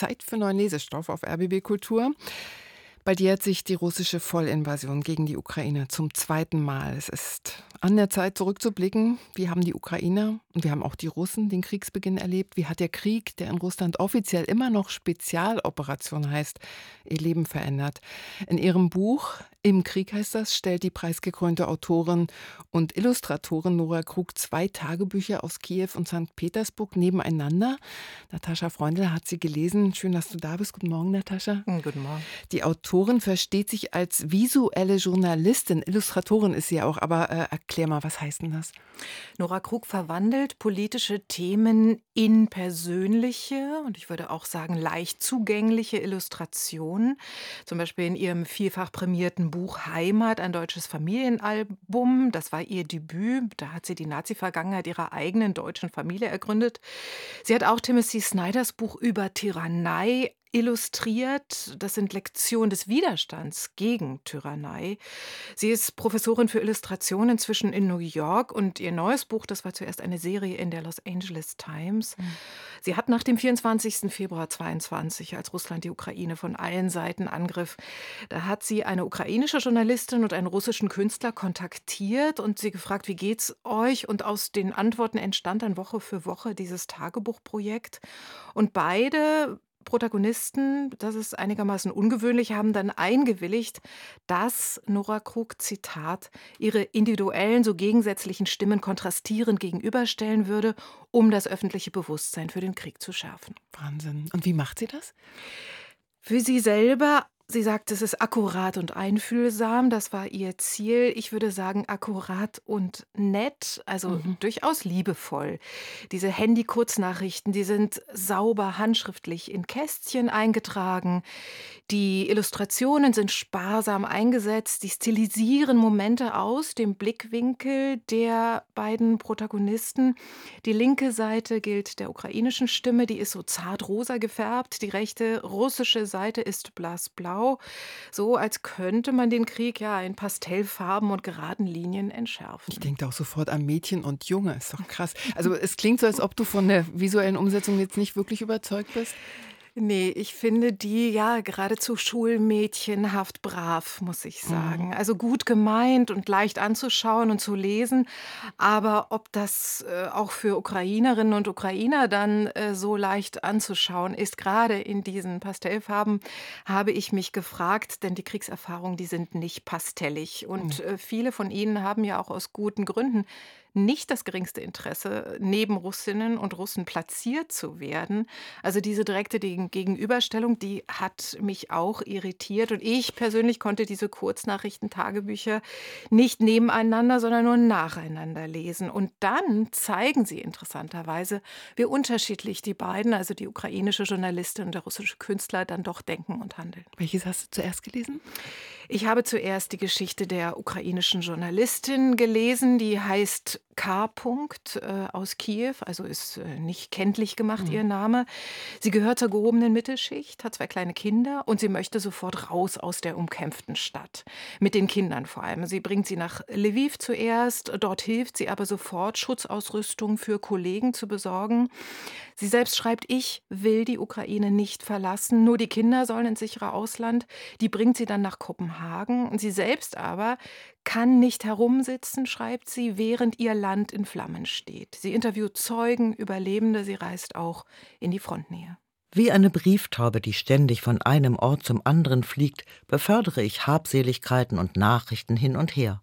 Zeit für neuen Lesestoff auf RBB Kultur. Bald jährt sich die russische Vollinvasion gegen die Ukraine zum zweiten Mal. Es ist an der Zeit zurückzublicken. Wie haben die Ukrainer und wir haben auch die Russen den Kriegsbeginn erlebt? Wie hat der Krieg, der in Russland offiziell immer noch Spezialoperation heißt, ihr Leben verändert? In ihrem Buch Im Krieg heißt das, stellt die preisgekrönte Autorin und Illustratorin Nora Krug zwei Tagebücher aus Kiew und St. Petersburg nebeneinander. Natascha Freundl hat sie gelesen. Schön, dass du da bist. Guten Morgen, Natascha. Guten Morgen. Die Autorin versteht sich als visuelle Journalistin. Illustratorin ist sie auch, aber äh, erklär mal, was heißt denn das? Nora Krug verwandelt politische Themen in persönliche und ich würde auch sagen leicht zugängliche Illustrationen. Zum Beispiel in ihrem vielfach prämierten Buch Heimat, ein deutsches Familienalbum. Das war ihr Debüt. Da hat sie die Nazi-Vergangenheit ihrer eigenen deutschen Familie ergründet. Sie hat auch Timothy Snyders Buch über Tyrannei illustriert. Das sind Lektionen des Widerstands gegen Tyrannei. Sie ist Professorin für Illustration inzwischen in New York und ihr neues Buch, das war zuerst eine Serie in der Los Angeles Times. Mhm. Sie hat nach dem 24. Februar 22, als Russland die Ukraine von allen Seiten angriff, da hat sie eine ukrainische Journalistin und einen russischen Künstler kontaktiert und sie gefragt, wie geht's euch? Und aus den Antworten entstand dann Woche für Woche dieses Tagebuchprojekt. Und beide Protagonisten, das ist einigermaßen ungewöhnlich, haben dann eingewilligt, dass Nora Krug, Zitat, ihre individuellen, so gegensätzlichen Stimmen kontrastierend gegenüberstellen würde, um das öffentliche Bewusstsein für den Krieg zu schärfen. Wahnsinn. Und wie macht sie das? Für sie selber Sie sagt, es ist akkurat und einfühlsam. Das war ihr Ziel. Ich würde sagen, akkurat und nett, also mhm. durchaus liebevoll. Diese Handy-Kurznachrichten, die sind sauber handschriftlich in Kästchen eingetragen. Die Illustrationen sind sparsam eingesetzt. Die stilisieren Momente aus dem Blickwinkel der beiden Protagonisten. Die linke Seite gilt der ukrainischen Stimme, die ist so zart rosa gefärbt. Die rechte russische Seite ist blassblau. Blau, so als könnte man den Krieg ja in Pastellfarben und geraden Linien entschärfen. Ich denke auch sofort an Mädchen und Junge, ist doch krass. Also es klingt so, als ob du von der visuellen Umsetzung jetzt nicht wirklich überzeugt bist. Nee, ich finde die ja geradezu schulmädchenhaft brav, muss ich sagen. Mhm. Also gut gemeint und leicht anzuschauen und zu lesen. Aber ob das äh, auch für Ukrainerinnen und Ukrainer dann äh, so leicht anzuschauen ist, gerade in diesen Pastellfarben, habe ich mich gefragt, denn die Kriegserfahrungen, die sind nicht pastellig. Und mhm. äh, viele von ihnen haben ja auch aus guten Gründen nicht das geringste Interesse, neben Russinnen und Russen platziert zu werden. Also diese direkte Gegenüberstellung, die hat mich auch irritiert. Und ich persönlich konnte diese Kurznachrichten-Tagebücher nicht nebeneinander, sondern nur nacheinander lesen. Und dann zeigen sie interessanterweise, wie unterschiedlich die beiden, also die ukrainische Journalistin und der russische Künstler, dann doch denken und handeln. Welches hast du zuerst gelesen? Ich habe zuerst die Geschichte der ukrainischen Journalistin gelesen, die heißt K. Äh, aus Kiew, also ist äh, nicht kenntlich gemacht mhm. ihr Name. Sie gehört zur gehobenen Mittelschicht, hat zwei kleine Kinder und sie möchte sofort raus aus der umkämpften Stadt. Mit den Kindern vor allem. Sie bringt sie nach Lviv zuerst, dort hilft sie aber sofort, Schutzausrüstung für Kollegen zu besorgen. Sie selbst schreibt, ich will die Ukraine nicht verlassen, nur die Kinder sollen ins sichere Ausland. Die bringt sie dann nach Kopenhagen. Sie selbst aber kann nicht herumsitzen, schreibt sie, während ihr Land in Flammen steht. Sie interviewt Zeugen, Überlebende, sie reist auch in die Frontnähe. Wie eine Brieftaube, die ständig von einem Ort zum anderen fliegt, befördere ich Habseligkeiten und Nachrichten hin und her.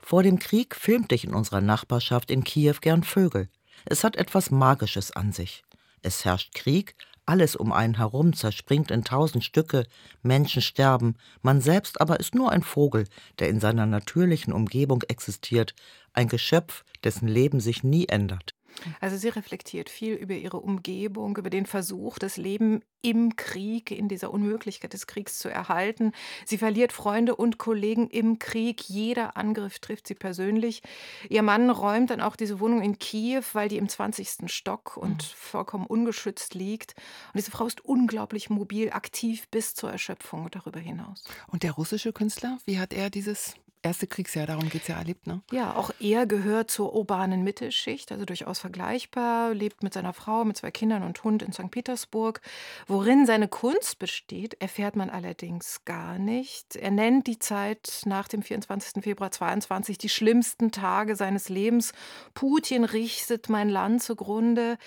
Vor dem Krieg filmte ich in unserer Nachbarschaft in Kiew gern Vögel. Es hat etwas Magisches an sich. Es herrscht Krieg, alles um einen herum zerspringt in tausend Stücke, Menschen sterben, man selbst aber ist nur ein Vogel, der in seiner natürlichen Umgebung existiert, ein Geschöpf, dessen Leben sich nie ändert. Also sie reflektiert viel über ihre Umgebung, über den Versuch, das Leben im Krieg, in dieser Unmöglichkeit des Kriegs zu erhalten. Sie verliert Freunde und Kollegen im Krieg. Jeder Angriff trifft sie persönlich. Ihr Mann räumt dann auch diese Wohnung in Kiew, weil die im 20. Stock und mhm. vollkommen ungeschützt liegt. Und diese Frau ist unglaublich mobil, aktiv bis zur Erschöpfung und darüber hinaus. Und der russische Künstler, wie hat er dieses erste Kriegsjahr, darum geht es ja, erlebt, ne? Ja, auch er gehört zur urbanen Mittelschicht, also durchaus vergleichbar, lebt mit seiner Frau, mit zwei Kindern und Hund in St. Petersburg. Worin seine Kunst besteht, erfährt man allerdings gar nicht. Er nennt die Zeit nach dem 24. Februar 22 die schlimmsten Tage seines Lebens. Putin richtet mein Land zugrunde.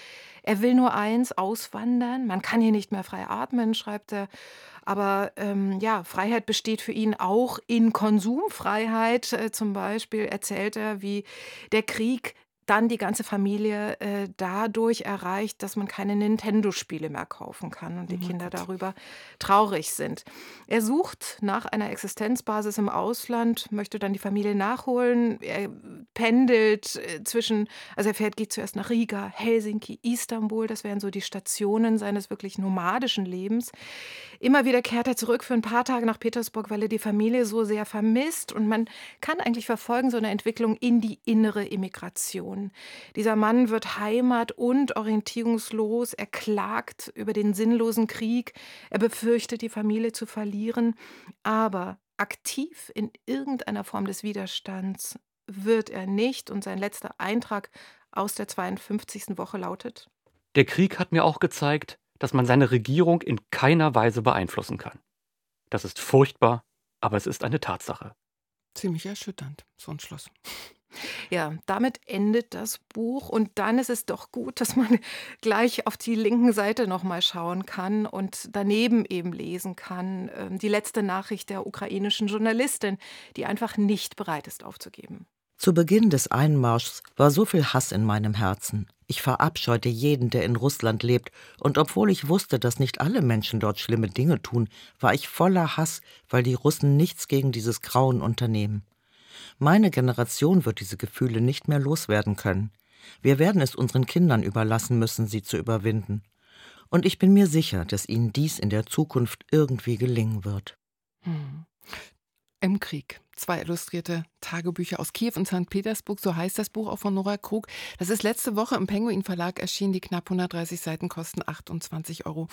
Er will nur eins, auswandern. Man kann hier nicht mehr frei atmen, schreibt er. Aber ähm, ja, Freiheit besteht für ihn auch in Konsumfreiheit. Äh, zum Beispiel erzählt er, wie der Krieg dann die ganze Familie äh, dadurch erreicht, dass man keine Nintendo-Spiele mehr kaufen kann und die oh Kinder Gott. darüber traurig sind. Er sucht nach einer Existenzbasis im Ausland, möchte dann die Familie nachholen. Er pendelt äh, zwischen, also er fährt, geht zuerst nach Riga, Helsinki, Istanbul, das wären so die Stationen seines wirklich nomadischen Lebens. Immer wieder kehrt er zurück für ein paar Tage nach Petersburg, weil er die Familie so sehr vermisst und man kann eigentlich verfolgen so eine Entwicklung in die innere Immigration. Dieser Mann wird heimat- und orientierungslos, er klagt über den sinnlosen Krieg, er befürchtet, die Familie zu verlieren, aber aktiv in irgendeiner Form des Widerstands wird er nicht und sein letzter Eintrag aus der 52. Woche lautet Der Krieg hat mir auch gezeigt, dass man seine Regierung in keiner Weise beeinflussen kann. Das ist furchtbar, aber es ist eine Tatsache. Ziemlich erschütternd, so ein Schluss. Ja, damit endet das Buch und dann ist es doch gut, dass man gleich auf die linken Seite noch mal schauen kann und daneben eben lesen kann, ähm, die letzte Nachricht der ukrainischen Journalistin, die einfach nicht bereit ist aufzugeben. Zu Beginn des Einmarschs war so viel Hass in meinem Herzen. Ich verabscheute jeden, der in Russland lebt, und obwohl ich wusste, dass nicht alle Menschen dort schlimme Dinge tun, war ich voller Hass, weil die Russen nichts gegen dieses Grauen unternehmen. Meine Generation wird diese Gefühle nicht mehr loswerden können. Wir werden es unseren Kindern überlassen müssen, sie zu überwinden. Und ich bin mir sicher, dass ihnen dies in der Zukunft irgendwie gelingen wird. Hm. Im Krieg. Zwei illustrierte Tagebücher aus Kiew und St. Petersburg, so heißt das Buch auch von Nora Krug. Das ist letzte Woche im Penguin Verlag erschienen. Die knapp 130 Seiten kosten 28,95 Euro.